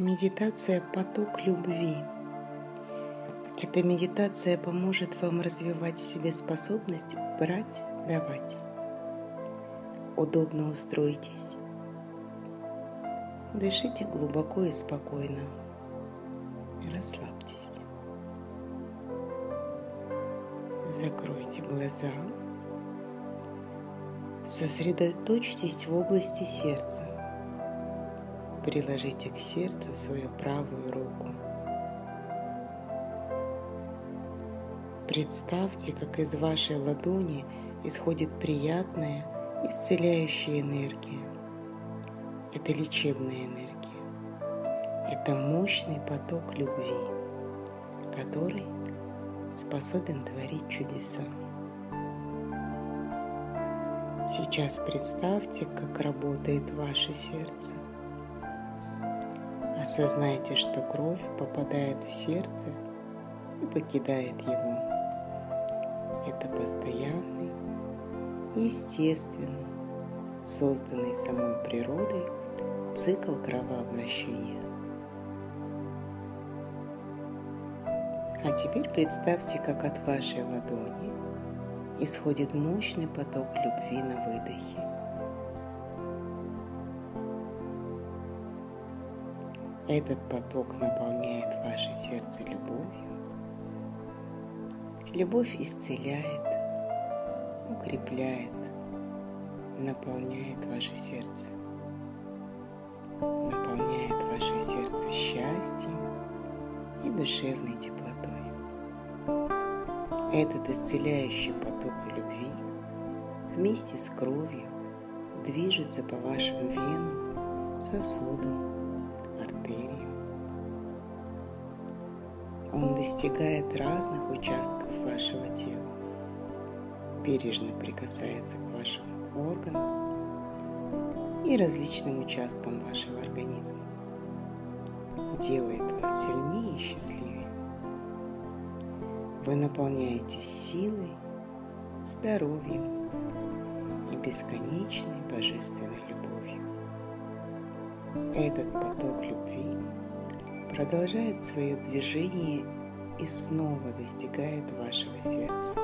Медитация «Поток любви». Эта медитация поможет вам развивать в себе способность брать, давать. Удобно устроитесь. Дышите глубоко и спокойно. Расслабьтесь. Закройте глаза. Сосредоточьтесь в области сердца. Приложите к сердцу свою правую руку. Представьте, как из вашей ладони исходит приятная, исцеляющая энергия. Это лечебная энергия. Это мощный поток любви, который способен творить чудеса. Сейчас представьте, как работает ваше сердце. Осознайте, что кровь попадает в сердце и покидает его. Это постоянный, естественный, созданный самой природой цикл кровообращения. А теперь представьте, как от вашей ладони исходит мощный поток любви на выдохе. Этот поток наполняет ваше сердце любовью. Любовь исцеляет, укрепляет, наполняет ваше сердце. Наполняет ваше сердце счастьем и душевной теплотой. Этот исцеляющий поток любви вместе с кровью движется по вашим венам, сосудам, артериям. Он достигает разных участков вашего тела, бережно прикасается к вашим органам и различным участкам вашего организма, делает вас сильнее и счастливее. Вы наполняетесь силой, здоровьем и бесконечной божественной любовью. Этот поток любви продолжает свое движение и снова достигает вашего сердца.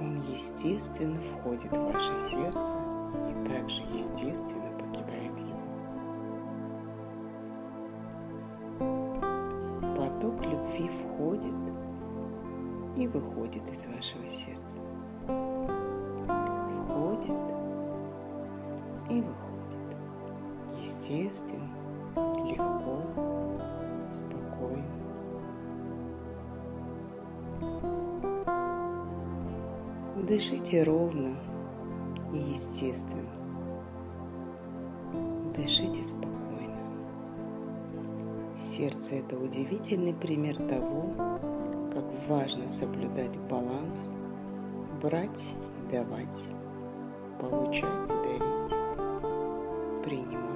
Он естественно входит в ваше сердце и также естественно покидает его. Поток любви входит и выходит из вашего сердца. Естественно, легко, спокойно. Дышите ровно и естественно. Дышите спокойно. Сердце – это удивительный пример того, как важно соблюдать баланс, брать и давать, получать и дарить принимать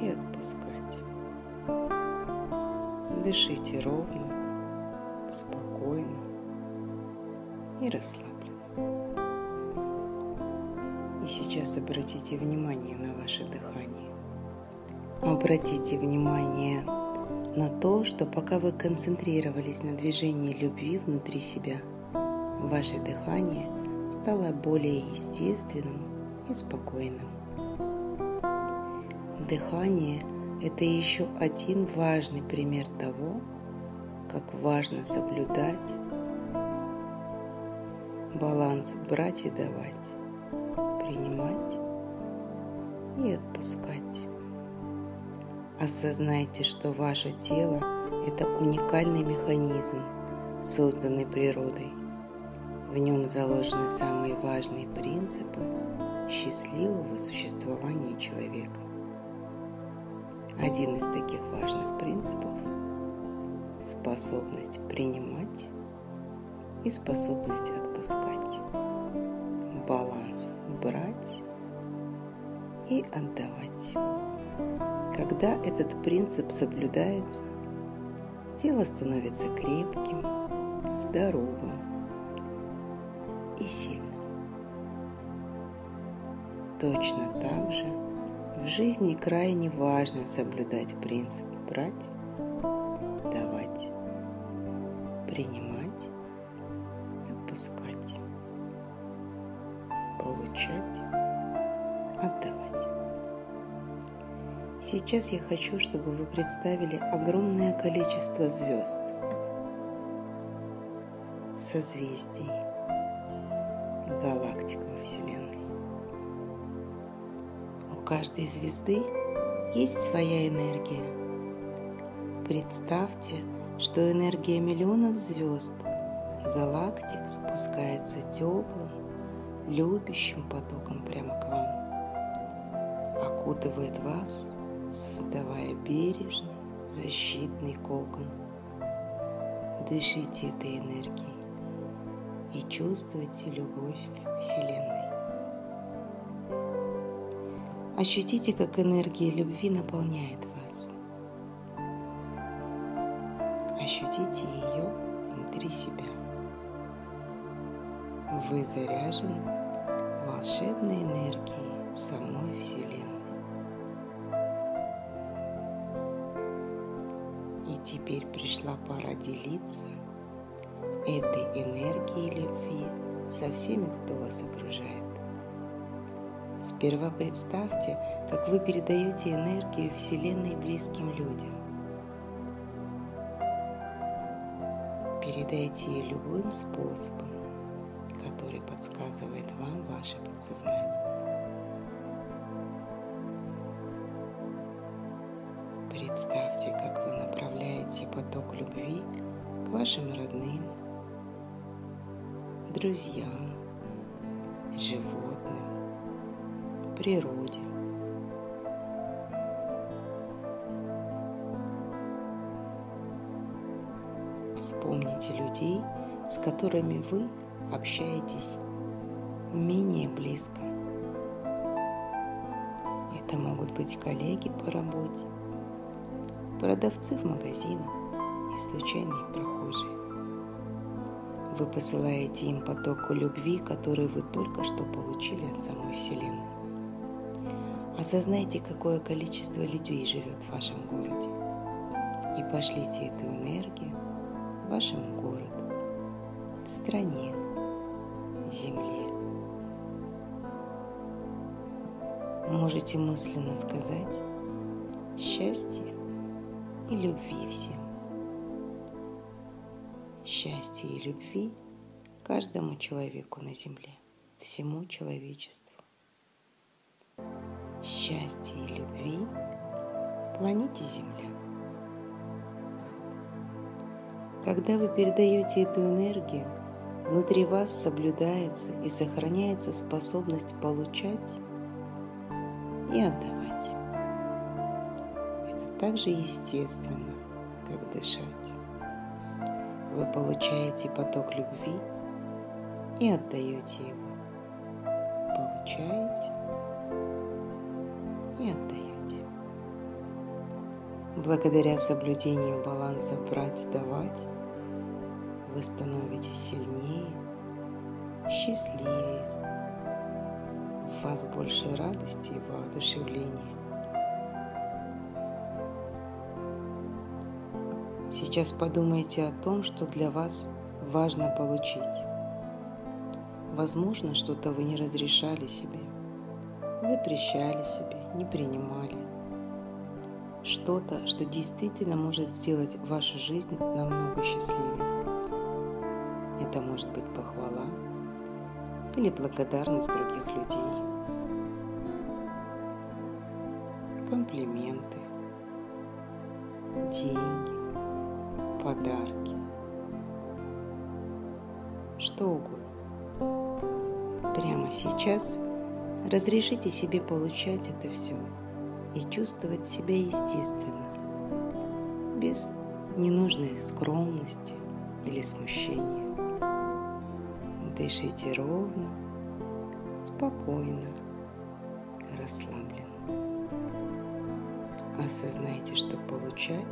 и отпускать. Дышите ровно, спокойно и расслабленно. И сейчас обратите внимание на ваше дыхание. Обратите внимание на то, что пока вы концентрировались на движении любви внутри себя, ваше дыхание стало более естественным и спокойным. Дыхание – это еще один важный пример того, как важно соблюдать баланс брать и давать, принимать и отпускать. Осознайте, что ваше тело – это уникальный механизм, созданный природой. В нем заложены самые важные принципы счастливого существования человека. Один из таких важных принципов – способность принимать и способность отпускать. Баланс брать и отдавать. Когда этот принцип соблюдается, тело становится крепким, здоровым и сильным. Точно так же В жизни крайне важно соблюдать принцип брать, давать, принимать, отпускать, получать, отдавать. Сейчас я хочу, чтобы вы представили огромное количество звезд, созвездий, галактик каждой звезды есть своя энергия. Представьте, что энергия миллионов звезд, галактик спускается теплым, любящим потоком прямо к вам, окутывает вас, создавая бережный, защитный кокон. Дышите этой энергией и чувствуйте любовь Вселенной. Ощутите, как энергия любви наполняет вас. Ощутите ее внутри себя. Вы заряжены волшебной энергией самой Вселенной. И теперь пришла пора делиться этой энергией любви со всеми, кто вас окружает. Сперва представьте, как вы передаете энергию Вселенной близким людям. Передайте ее любым способом, который подсказывает вам ваше подсознание. Представьте, как вы направляете поток любви к вашим родным, друзьям, животным, природе. Вспомните людей, с которыми вы общаетесь менее близко. Это могут быть коллеги по работе, продавцы в магазинах и случайные прохожие. Вы посылаете им потоку любви, который вы только что получили от самой Вселенной. Осознайте, какое количество людей живет в вашем городе. И пошлите эту энергию вашему городу, стране, земле. Можете мысленно сказать счастье и любви всем. Счастье и любви каждому человеку на земле, всему человечеству счастья и любви планете Земля. Когда вы передаете эту энергию, внутри вас соблюдается и сохраняется способность получать и отдавать. Это так же естественно, как дышать. Вы получаете поток любви и отдаете его. Получаете отдаете. Благодаря соблюдению баланса брать-давать вы становитесь сильнее, счастливее, в вас больше радости и воодушевления. Сейчас подумайте о том, что для вас важно получить. Возможно, что-то вы не разрешали себе, запрещали себе, не принимали. Что-то, что действительно может сделать вашу жизнь намного счастливее. Это может быть похвала или благодарность других людей. Комплименты, деньги, подарки, что угодно. Прямо сейчас – Разрешите себе получать это все и чувствовать себя естественно, без ненужной скромности или смущения. Дышите ровно, спокойно, расслабленно. Осознайте, что получать,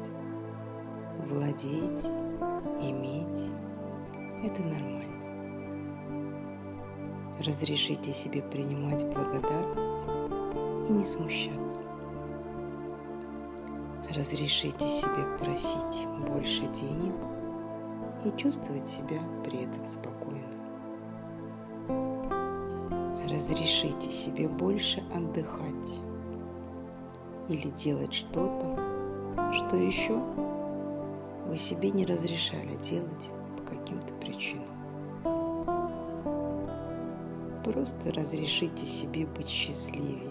владеть, иметь – это нормально. Разрешите себе принимать благодарность и не смущаться. Разрешите себе просить больше денег и чувствовать себя при этом спокойно. Разрешите себе больше отдыхать или делать что-то, что еще вы себе не разрешали делать по каким-то причинам. Просто разрешите себе быть счастливее.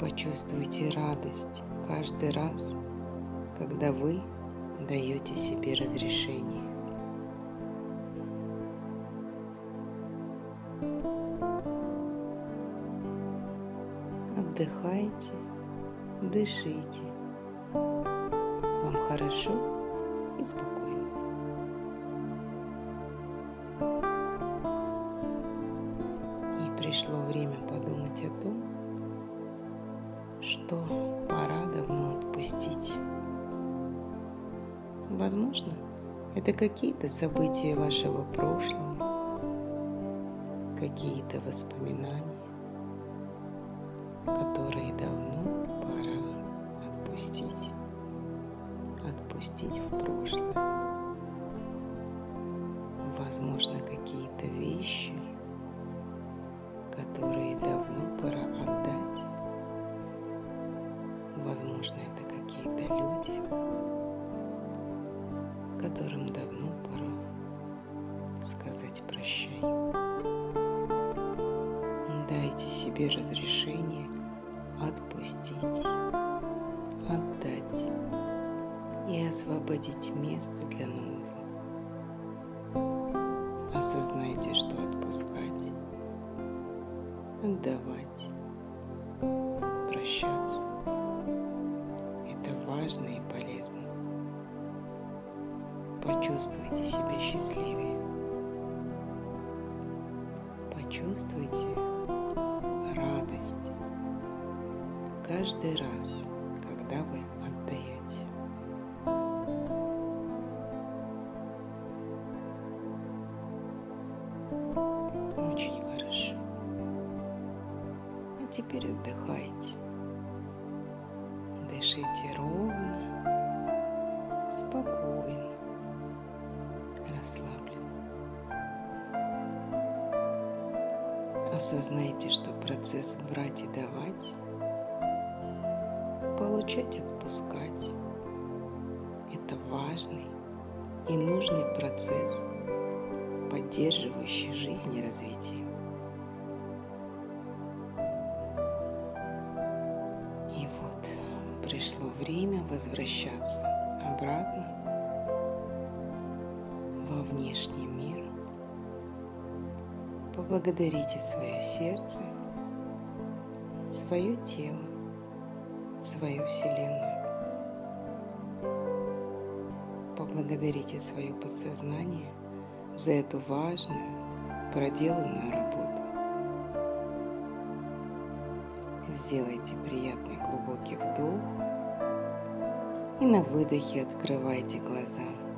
Почувствуйте радость каждый раз, когда вы даете себе разрешение. Отдыхайте, дышите. Вам хорошо и спокойно. Возможно, это какие-то события вашего прошлого, какие-то воспоминания, которые давно пора отпустить. Отпустить в прошлое. Возможно, какие-то вещи, которые которым давно пора сказать прощай. Дайте себе разрешение отпустить, отдать и освободить место для нового. Осознайте, что отпускать, отдавать, прощаться – это важно и Почувствуйте себя счастливее. Почувствуйте радость каждый раз, когда вы Осознайте, что процесс брать и давать, получать, отпускать – это важный и нужный процесс, поддерживающий жизнь и развитие. И вот пришло время возвращаться обратно Поблагодарите свое сердце, свое тело, свою Вселенную. Поблагодарите свое подсознание за эту важную, проделанную работу. Сделайте приятный глубокий вдох и на выдохе открывайте глаза.